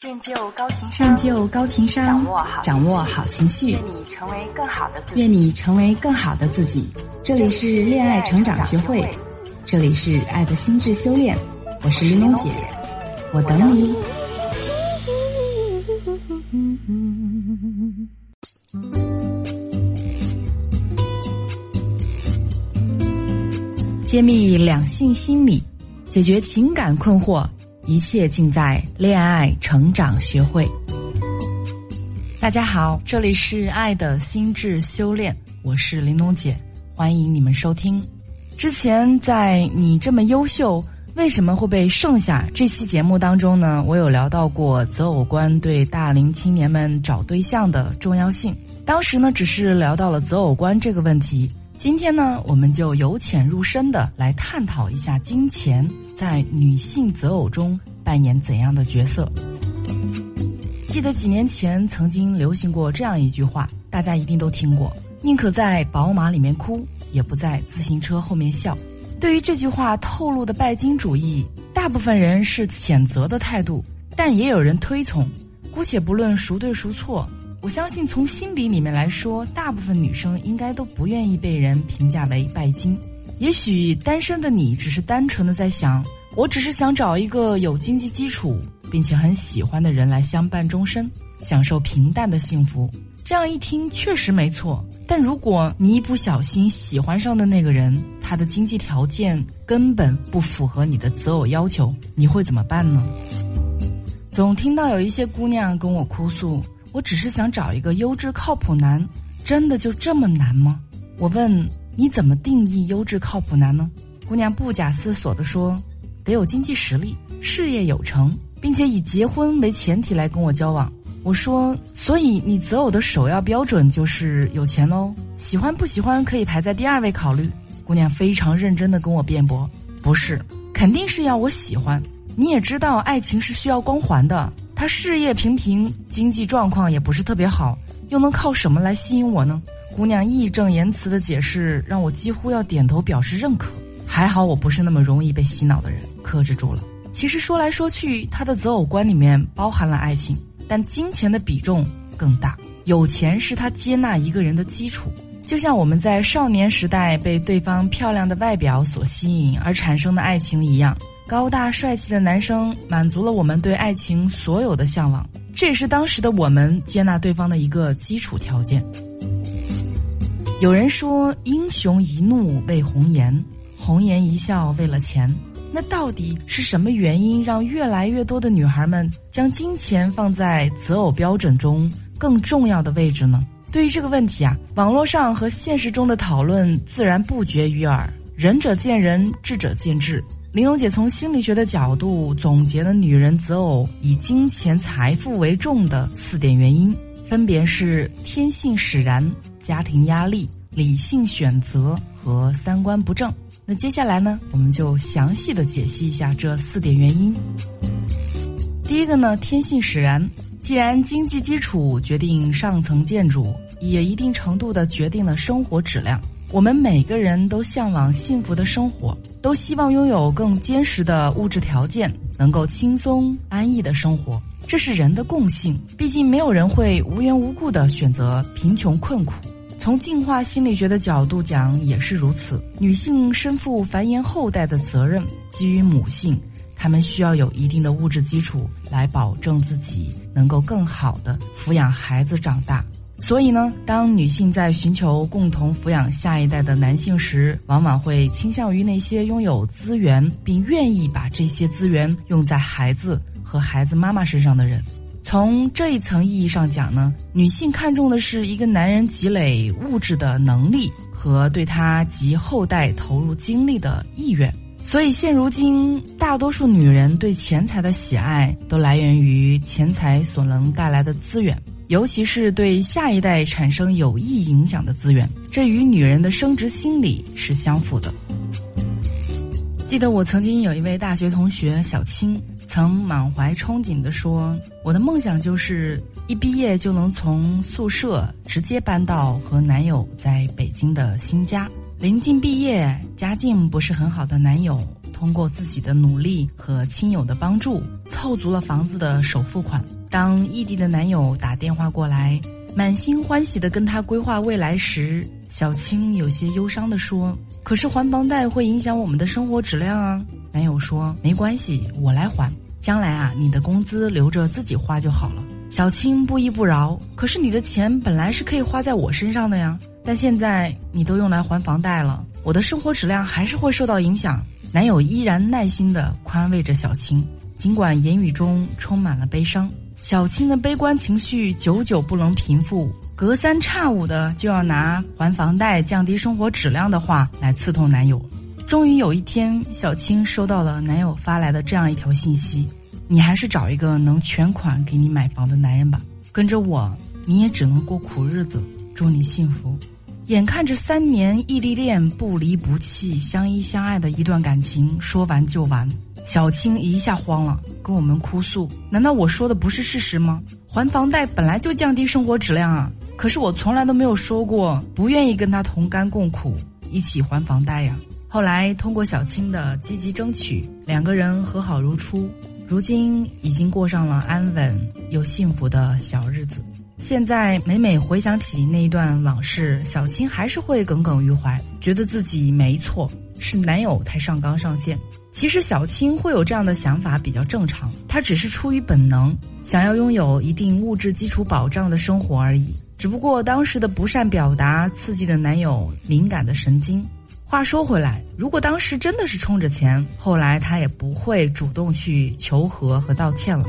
练就高情商，练就高情商，掌握好掌握好情绪，愿你成为更好的自己。愿你成为更好的自己。这里是恋爱成长学会，这里是爱的心智修炼。我是玲珑姐，我等你。揭秘两性心理，解决情感困惑。一切尽在恋爱成长学会。大家好，这里是爱的心智修炼，我是玲珑姐，欢迎你们收听。之前在你这么优秀，为什么会被剩下？这期节目当中呢，我有聊到过择偶观对大龄青年们找对象的重要性。当时呢，只是聊到了择偶观这个问题。今天呢，我们就由浅入深的来探讨一下金钱在女性择偶中扮演怎样的角色。记得几年前曾经流行过这样一句话，大家一定都听过：“宁可在宝马里面哭，也不在自行车后面笑。”对于这句话透露的拜金主义，大部分人是谴责的态度，但也有人推崇。姑且不论孰对孰错。我相信，从心理里面来说，大部分女生应该都不愿意被人评价为拜金。也许单身的你只是单纯的在想，我只是想找一个有经济基础并且很喜欢的人来相伴终身，享受平淡的幸福。这样一听确实没错。但如果你一不小心喜欢上的那个人，他的经济条件根本不符合你的择偶要求，你会怎么办呢？总听到有一些姑娘跟我哭诉。我只是想找一个优质靠谱男，真的就这么难吗？我问你怎么定义优质靠谱男呢？姑娘不假思索地说：“得有经济实力，事业有成，并且以结婚为前提来跟我交往。”我说：“所以你择偶的首要标准就是有钱喽？喜欢不喜欢可以排在第二位考虑。”姑娘非常认真地跟我辩驳：“不是，肯定是要我喜欢。你也知道，爱情是需要光环的。”他事业平平，经济状况也不是特别好，又能靠什么来吸引我呢？姑娘义正言辞的解释，让我几乎要点头表示认可。还好我不是那么容易被洗脑的人，克制住了。其实说来说去，他的择偶观里面包含了爱情，但金钱的比重更大。有钱是他接纳一个人的基础，就像我们在少年时代被对方漂亮的外表所吸引而产生的爱情一样。高大帅气的男生满足了我们对爱情所有的向往，这也是当时的我们接纳对方的一个基础条件。有人说：“英雄一怒为红颜，红颜一笑为了钱。”那到底是什么原因让越来越多的女孩们将金钱放在择偶标准中更重要的位置呢？对于这个问题啊，网络上和现实中的讨论自然不绝于耳。仁者见仁，智者见智。玲珑姐从心理学的角度总结了女人择偶以金钱财富为重的四点原因，分别是天性使然、家庭压力、理性选择和三观不正。那接下来呢，我们就详细的解析一下这四点原因。第一个呢，天性使然。既然经济基础决定上层建筑，也一定程度的决定了生活质量。我们每个人都向往幸福的生活，都希望拥有更坚实的物质条件，能够轻松安逸的生活，这是人的共性。毕竟没有人会无缘无故的选择贫穷困苦。从进化心理学的角度讲，也是如此。女性身负繁衍后代的责任，基于母性，她们需要有一定的物质基础，来保证自己能够更好的抚养孩子长大。所以呢，当女性在寻求共同抚养下一代的男性时，往往会倾向于那些拥有资源并愿意把这些资源用在孩子和孩子妈妈身上的人。从这一层意义上讲呢，女性看重的是一个男人积累物质的能力和对他及后代投入精力的意愿。所以，现如今大多数女人对钱财的喜爱都来源于钱财所能带来的资源。尤其是对下一代产生有益影响的资源，这与女人的生殖心理是相符的。记得我曾经有一位大学同学小青，曾满怀憧憬地说：“我的梦想就是一毕业就能从宿舍直接搬到和男友在北京的新家。临近毕业，家境不是很好的男友。”通过自己的努力和亲友的帮助，凑足了房子的首付款。当异地的男友打电话过来，满心欢喜的跟他规划未来时，小青有些忧伤的说：“可是还房贷会影响我们的生活质量啊。”男友说：“没关系，我来还。将来啊，你的工资留着自己花就好了。”小青不依不饶：“可是你的钱本来是可以花在我身上的呀，但现在你都用来还房贷了，我的生活质量还是会受到影响。”男友依然耐心地宽慰着小青，尽管言语中充满了悲伤。小青的悲观情绪久久不能平复，隔三差五的就要拿还房贷、降低生活质量的话来刺痛男友。终于有一天，小青收到了男友发来的这样一条信息：“你还是找一个能全款给你买房的男人吧，跟着我你也只能过苦日子。祝你幸福。”眼看着三年异地恋不离不弃、相依相爱的一段感情说完就完，小青一下慌了，跟我们哭诉：“难道我说的不是事实吗？还房贷本来就降低生活质量啊！可是我从来都没有说过不愿意跟他同甘共苦，一起还房贷呀。”后来，通过小青的积极争取，两个人和好如初，如今已经过上了安稳又幸福的小日子。现在每每回想起那一段往事，小青还是会耿耿于怀，觉得自己没错，是男友太上纲上线。其实小青会有这样的想法比较正常，她只是出于本能，想要拥有一定物质基础保障的生活而已。只不过当时的不善表达，刺激的男友敏感的神经。话说回来，如果当时真的是冲着钱，后来她也不会主动去求和和道歉了。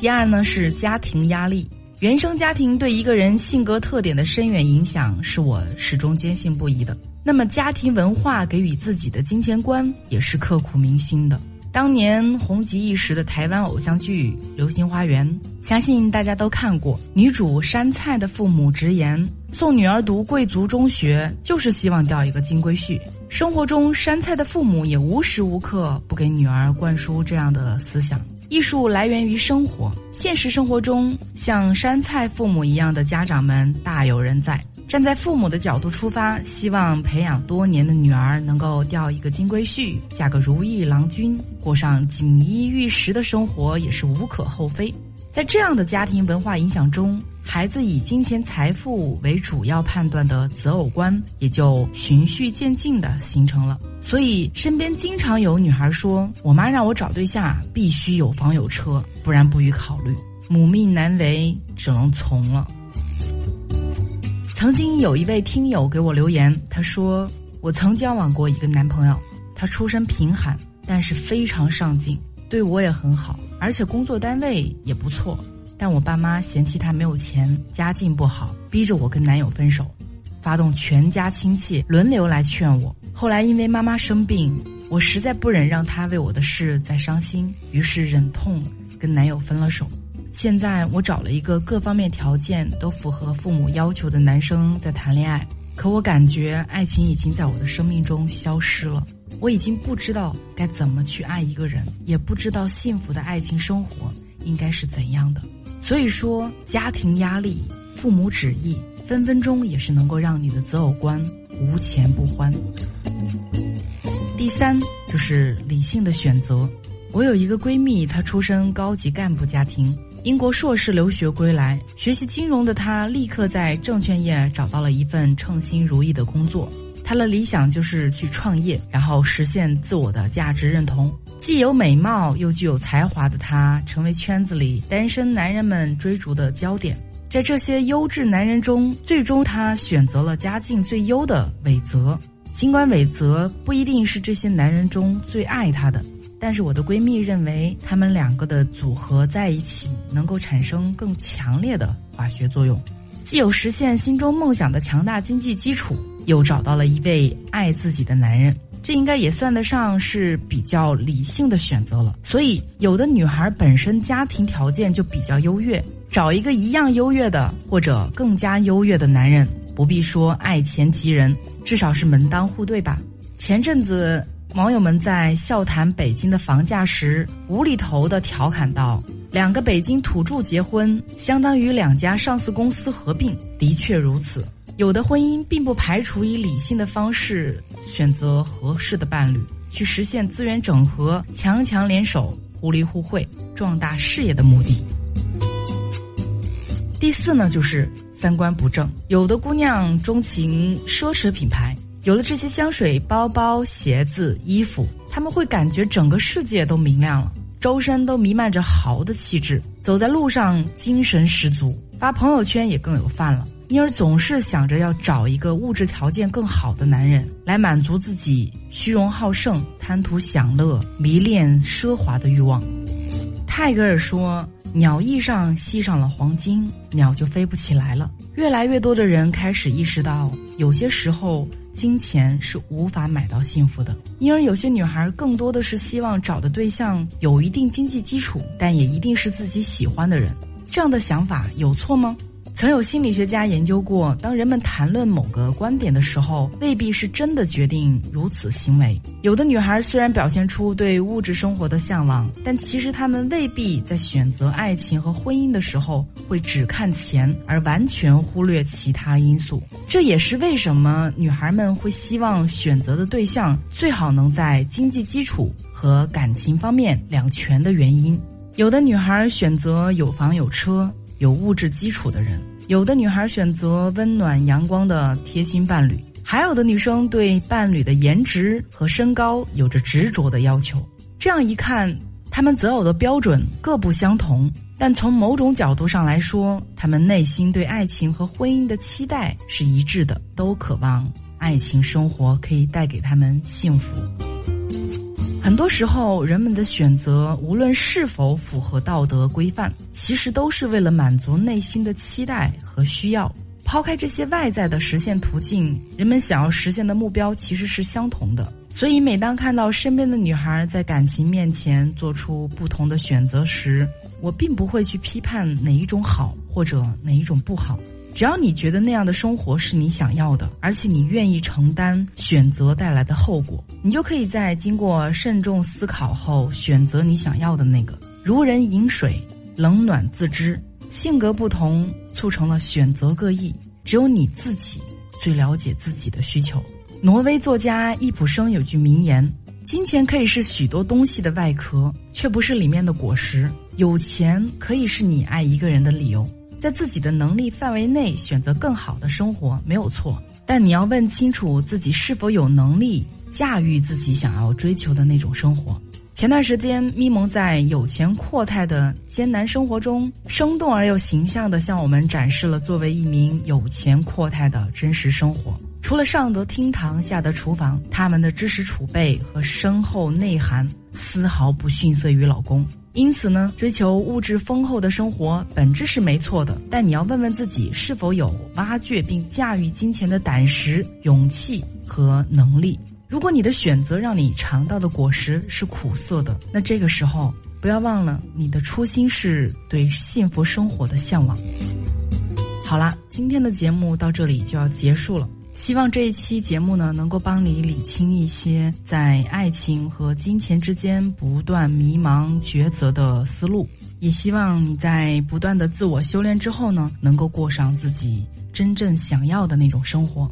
第二呢是家庭压力，原生家庭对一个人性格特点的深远影响是我始终坚信不疑的。那么家庭文化给予自己的金钱观也是刻骨铭心的。当年红极一时的台湾偶像剧《流星花园》，相信大家都看过。女主山菜的父母直言，送女儿读贵族中学就是希望钓一个金龟婿。生活中，山菜的父母也无时无刻不给女儿灌输这样的思想。艺术来源于生活，现实生活中，像山菜父母一样的家长们大有人在。站在父母的角度出发，希望培养多年的女儿能够钓一个金龟婿，嫁个如意郎君，过上锦衣玉食的生活也是无可厚非。在这样的家庭文化影响中，孩子以金钱财富为主要判断的择偶观也就循序渐进的形成了。所以，身边经常有女孩说：“我妈让我找对象必须有房有车，不然不予考虑。”母命难违，只能从了。曾经有一位听友给我留言，他说：“我曾交往过一个男朋友，他出身贫寒，但是非常上进，对我也很好，而且工作单位也不错。但我爸妈嫌弃他没有钱，家境不好，逼着我跟男友分手，发动全家亲戚轮流来劝我。后来因为妈妈生病，我实在不忍让他为我的事再伤心，于是忍痛跟男友分了手。”现在我找了一个各方面条件都符合父母要求的男生在谈恋爱，可我感觉爱情已经在我的生命中消失了。我已经不知道该怎么去爱一个人，也不知道幸福的爱情生活应该是怎样的。所以说，家庭压力、父母旨意，分分钟也是能够让你的择偶观无钱不欢。第三就是理性的选择。我有一个闺蜜，她出身高级干部家庭。英国硕士留学归来，学习金融的她立刻在证券业找到了一份称心如意的工作。她的理想就是去创业，然后实现自我的价值认同。既有美貌又具有才华的她，成为圈子里单身男人们追逐的焦点。在这些优质男人中，最终她选择了家境最优的韦泽。尽管韦泽不一定是这些男人中最爱他的。但是我的闺蜜认为，他们两个的组合在一起能够产生更强烈的化学作用，既有实现心中梦想的强大经济基础，又找到了一位爱自己的男人，这应该也算得上是比较理性的选择了。所以，有的女孩本身家庭条件就比较优越，找一个一样优越的或者更加优越的男人，不必说爱钱及人，至少是门当户对吧？前阵子。网友们在笑谈北京的房价时，无厘头的调侃道：“两个北京土著结婚，相当于两家上市公司合并。”的确如此，有的婚姻并不排除以理性的方式选择合适的伴侣，去实现资源整合、强强联手、互利互惠、壮大事业的目的。第四呢，就是三观不正。有的姑娘钟情奢侈品牌，有了这些香水、包包、鞋子、衣服，他们会感觉整个世界都明亮了，周身都弥漫着豪的气质，走在路上精神十足，发朋友圈也更有范了。因而总是想着要找一个物质条件更好的男人来满足自己虚荣好胜、贪图享乐、迷恋奢华的欲望。泰戈尔说。鸟翼上系上了黄金，鸟就飞不起来了。越来越多的人开始意识到，有些时候金钱是无法买到幸福的。因而，有些女孩更多的是希望找的对象有一定经济基础，但也一定是自己喜欢的人。这样的想法有错吗？曾有心理学家研究过，当人们谈论某个观点的时候，未必是真的决定如此行为。有的女孩虽然表现出对物质生活的向往，但其实她们未必在选择爱情和婚姻的时候会只看钱，而完全忽略其他因素。这也是为什么女孩们会希望选择的对象最好能在经济基础和感情方面两全的原因。有的女孩选择有房有车。有物质基础的人，有的女孩选择温暖阳光的贴心伴侣，还有的女生对伴侣的颜值和身高有着执着的要求。这样一看，他们择偶的标准各不相同，但从某种角度上来说，他们内心对爱情和婚姻的期待是一致的，都渴望爱情生活可以带给他们幸福。很多时候，人们的选择无论是否符合道德规范，其实都是为了满足内心的期待和需要。抛开这些外在的实现途径，人们想要实现的目标其实是相同的。所以，每当看到身边的女孩在感情面前做出不同的选择时，我并不会去批判哪一种好或者哪一种不好。只要你觉得那样的生活是你想要的，而且你愿意承担选择带来的后果，你就可以在经过慎重思考后选择你想要的那个。如人饮水，冷暖自知。性格不同促成了选择各异，只有你自己最了解自己的需求。挪威作家易卜生有句名言：“金钱可以是许多东西的外壳，却不是里面的果实。有钱可以是你爱一个人的理由。”在自己的能力范围内选择更好的生活没有错，但你要问清楚自己是否有能力驾驭自己想要追求的那种生活。前段时间，咪蒙在有钱阔太的艰难生活中，生动而又形象地向我们展示了作为一名有钱阔太的真实生活。除了上得厅堂下得厨房，他们的知识储备和深厚内涵丝毫不逊色于老公。因此呢，追求物质丰厚的生活本质是没错的，但你要问问自己是否有挖掘并驾驭金钱的胆识、勇气和能力。如果你的选择让你尝到的果实是苦涩的，那这个时候不要忘了，你的初心是对幸福生活的向往。好啦，今天的节目到这里就要结束了。希望这一期节目呢，能够帮你理清一些在爱情和金钱之间不断迷茫抉择的思路，也希望你在不断的自我修炼之后呢，能够过上自己真正想要的那种生活。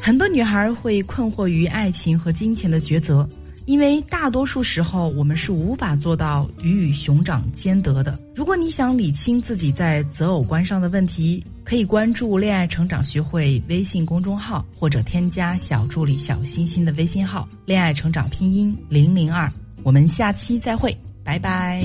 很多女孩会困惑于爱情和金钱的抉择。因为大多数时候，我们是无法做到鱼与熊掌兼得的。如果你想理清自己在择偶观上的问题，可以关注“恋爱成长学会”微信公众号，或者添加小助理小星星的微信号“恋爱成长拼音零零二”。我们下期再会，拜拜。